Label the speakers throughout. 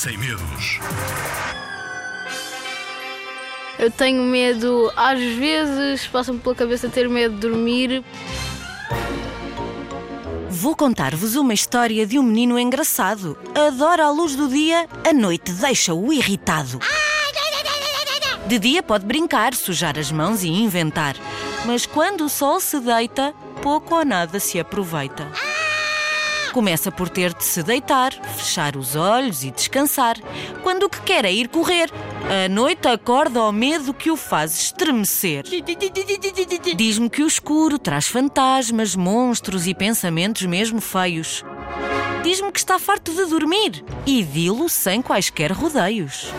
Speaker 1: sem medos.
Speaker 2: Eu tenho medo, às vezes passa-me pela cabeça ter medo de dormir.
Speaker 3: Vou contar-vos uma história de um menino engraçado. Adora a luz do dia, a noite deixa-o irritado. De dia pode brincar, sujar as mãos e inventar. Mas quando o sol se deita, pouco ou nada se aproveita. Começa por ter de se deitar, fechar os olhos e descansar. Quando o que quer é ir correr, a noite acorda ao medo que o faz estremecer. Diz-me que o escuro traz fantasmas, monstros e pensamentos mesmo feios. Diz-me que está farto de dormir e dilo sem quaisquer rodeios.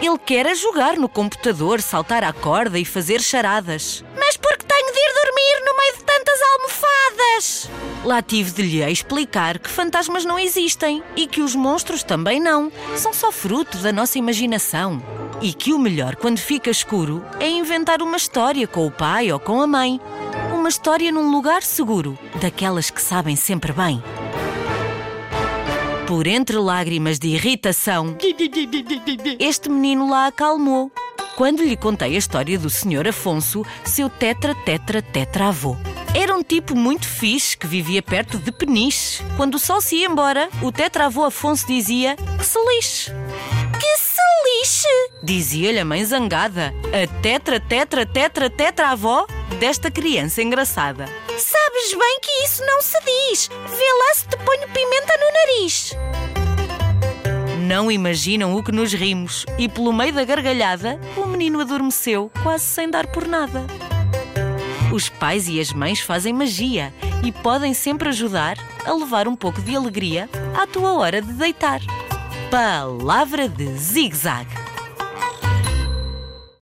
Speaker 3: Ele quer é jogar no computador, saltar à corda e fazer charadas. Almofadas? Lá tive de lhe explicar que fantasmas não existem e que os monstros também não. São só fruto da nossa imaginação. E que o melhor quando fica escuro é inventar uma história com o pai ou com a mãe. Uma história num lugar seguro, daquelas que sabem sempre bem. Por entre lágrimas de irritação, este menino lá acalmou. Quando lhe contei a história do Sr. Afonso, seu tetra tetra tetra avô. Era um tipo muito fixe que vivia perto de Peniche. Quando o sol se ia embora, o tetravô Afonso dizia que se lixe. Que se lixe! Dizia-lhe a mãe zangada, a tetra tetra tetra tetra avó desta criança engraçada. Sabes bem que isso não se diz. Vê lá se te ponho pimenta no nariz. Não imaginam o que nos rimos e pelo meio da gargalhada, o menino adormeceu, quase sem dar por nada. Os pais e as mães fazem magia e podem sempre ajudar a levar um pouco de alegria à tua hora de deitar. Palavra de zig-zag.